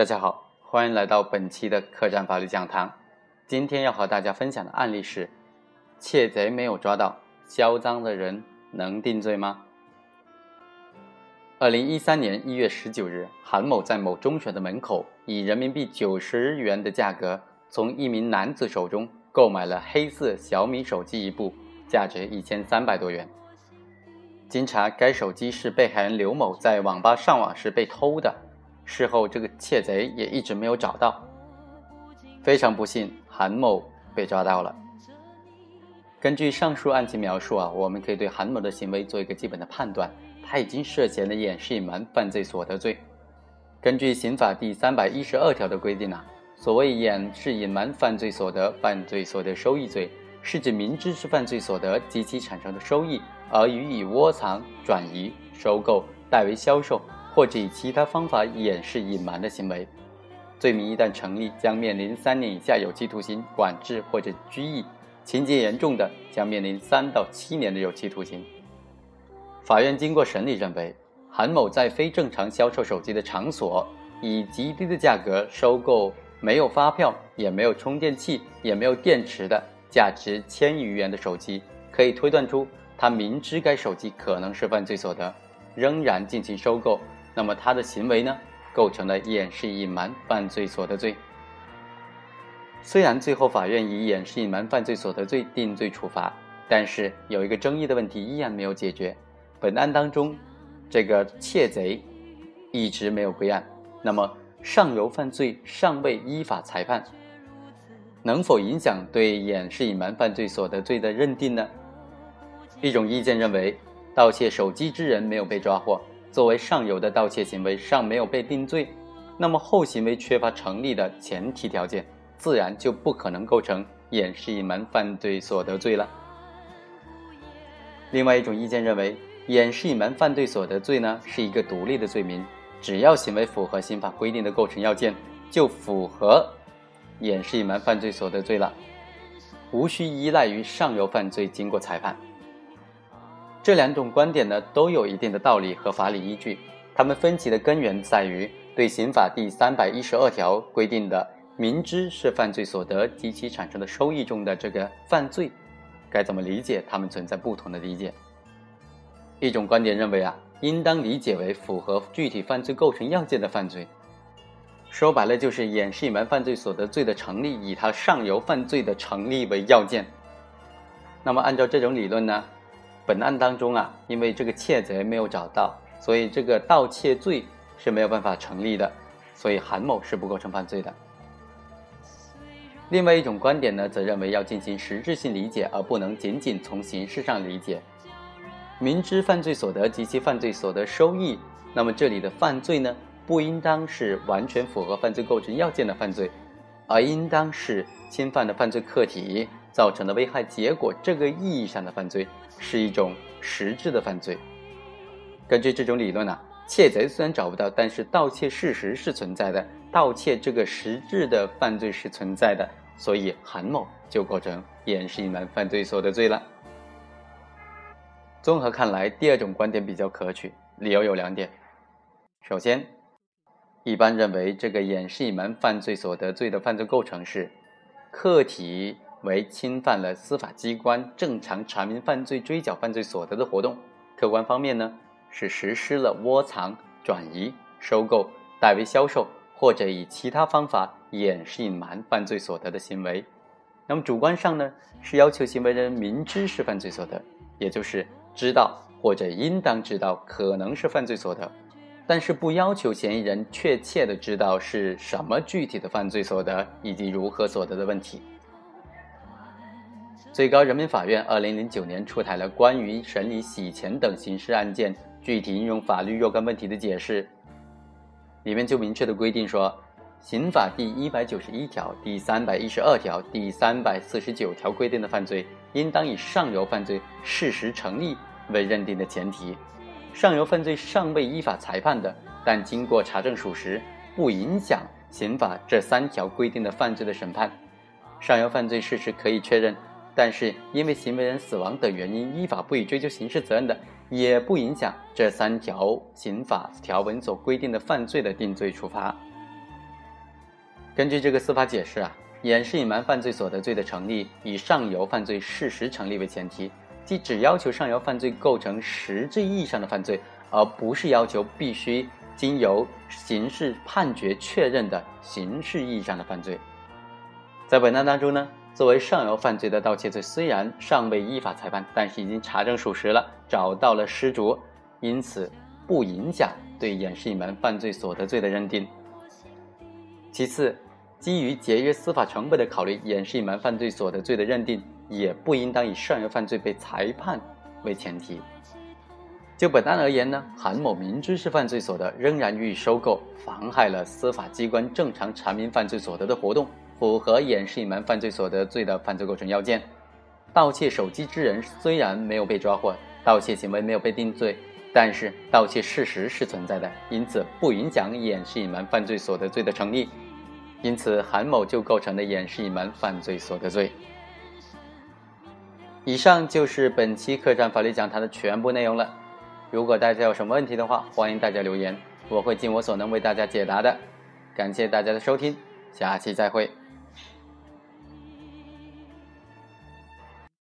大家好，欢迎来到本期的客栈法律讲堂。今天要和大家分享的案例是：窃贼没有抓到，嚣张的人能定罪吗？二零一三年一月十九日，韩某在某中学的门口，以人民币九十元的价格，从一名男子手中购买了黑色小米手机一部，价值一千三百多元。经查，该手机是被害人刘某在网吧上网时被偷的。事后，这个窃贼也一直没有找到。非常不幸，韩某被抓到了。根据上述案情描述啊，我们可以对韩某的行为做一个基本的判断，他已经涉嫌了掩饰隐瞒犯罪所得罪。根据刑法第三百一十二条的规定啊，所谓掩饰隐瞒犯罪所得、犯罪所得收益罪，是指明知是犯罪所得及其产生的收益，而予以窝藏、转移、收购、代为销售。或者以其他方法掩饰隐瞒的行为，罪名一旦成立，将面临三年以下有期徒刑、管制或者拘役；情节严重的，将面临三到七年的有期徒刑。法院经过审理认为，韩某在非正常销售手机的场所，以极低的价格收购没有发票、也没有充电器、也没有电池的价值千余元的手机，可以推断出他明知该手机可能是犯罪所得，仍然进行收购。那么他的行为呢，构成了掩饰隐瞒犯罪所得罪。虽然最后法院以掩饰隐瞒犯罪所得罪定罪处罚，但是有一个争议的问题依然没有解决。本案当中，这个窃贼一直没有归案。那么上游犯罪尚未依法裁判，能否影响对掩饰隐瞒犯罪所得罪的认定呢？一种意见认为，盗窃手机之人没有被抓获。作为上游的盗窃行为尚没有被定罪，那么后行为缺乏成立的前提条件，自然就不可能构成掩饰隐瞒犯罪所得罪了。另外一种意见认为，掩饰隐瞒犯罪所得罪呢是一个独立的罪名，只要行为符合刑法规定的构成要件，就符合掩饰隐瞒犯罪所得罪了，无需依赖于上游犯罪经过裁判。这两种观点呢，都有一定的道理和法理依据。他们分歧的根源在于对刑法第三百一十二条规定的明知是犯罪所得及其产生的收益中的这个犯罪，该怎么理解？他们存在不同的理解。一种观点认为啊，应当理解为符合具体犯罪构成要件的犯罪。说白了，就是掩饰隐瞒犯罪所得罪的成立，以它上游犯罪的成立为要件。那么，按照这种理论呢？本案当中啊，因为这个窃贼没有找到，所以这个盗窃罪是没有办法成立的，所以韩某是不构成犯罪的。另外一种观点呢，则认为要进行实质性理解，而不能仅仅从形式上理解。明知犯罪所得及其犯罪所得收益，那么这里的犯罪呢，不应当是完全符合犯罪构成要件的犯罪，而应当是侵犯的犯罪客体造成的危害结果这个意义上的犯罪。是一种实质的犯罪。根据这种理论呢，窃贼虽然找不到，但是盗窃事实是存在的，盗窃这个实质的犯罪是存在的，所以韩某就构成掩饰隐瞒犯罪所得罪了。综合看来，第二种观点比较可取，理由有两点。首先，一般认为这个掩饰隐瞒犯罪所得罪的犯罪构成是客体。为侵犯了司法机关正常查明犯罪、追缴犯罪所得的活动；客观方面呢，是实施了窝藏、转移、收购、代为销售或者以其他方法掩饰隐瞒犯罪所得的行为。那么主观上呢，是要求行为人明知是犯罪所得，也就是知道或者应当知道可能是犯罪所得，但是不要求嫌疑人确切的知道是什么具体的犯罪所得以及如何所得的问题。最高人民法院二零零九年出台了关于审理洗钱等刑事案件具体应用法律若干问题的解释，里面就明确的规定说，刑法第一百九十一条、第三百一十二条、第三百四十九条规定的犯罪，应当以上游犯罪事实成立为认定的前提，上游犯罪尚未依法裁判的，但经过查证属实，不影响刑法这三条规定的犯罪的审判，上游犯罪事实可以确认。但是，因为行为人死亡等原因依法不予追究刑事责任的，也不影响这三条刑法条文所规定的犯罪的定罪处罚。根据这个司法解释啊，掩饰隐瞒犯罪所得罪的成立，以上游犯罪事实成立为前提，即只要求上游犯罪构成实质意义上的犯罪，而不是要求必须经由刑事判决确认的刑事意义上的犯罪。在本案当中呢，作为上游犯罪的盗窃罪虽然尚未依法裁判，但是已经查证属实了，找到了失主，因此不影响对掩饰隐瞒犯罪所得罪的认定。其次，基于节约司法成本的考虑，掩饰隐瞒犯罪所得罪的认定也不应当以上游犯罪被裁判为前提。就本案而言呢，韩某明知是犯罪所得，仍然予以收购，妨害了司法机关正常查明犯罪所得的活动，符合掩饰隐瞒犯罪所得罪的犯罪构成要件。盗窃手机之人虽然没有被抓获，盗窃行为没有被定罪。但是盗窃事实是存在的，因此不影响掩饰隐瞒犯罪所得罪的成立，因此韩某就构成了掩饰隐瞒犯罪所得罪。以上就是本期客栈法律讲坛的全部内容了。如果大家有什么问题的话，欢迎大家留言，我会尽我所能为大家解答的。感谢大家的收听，下期再会。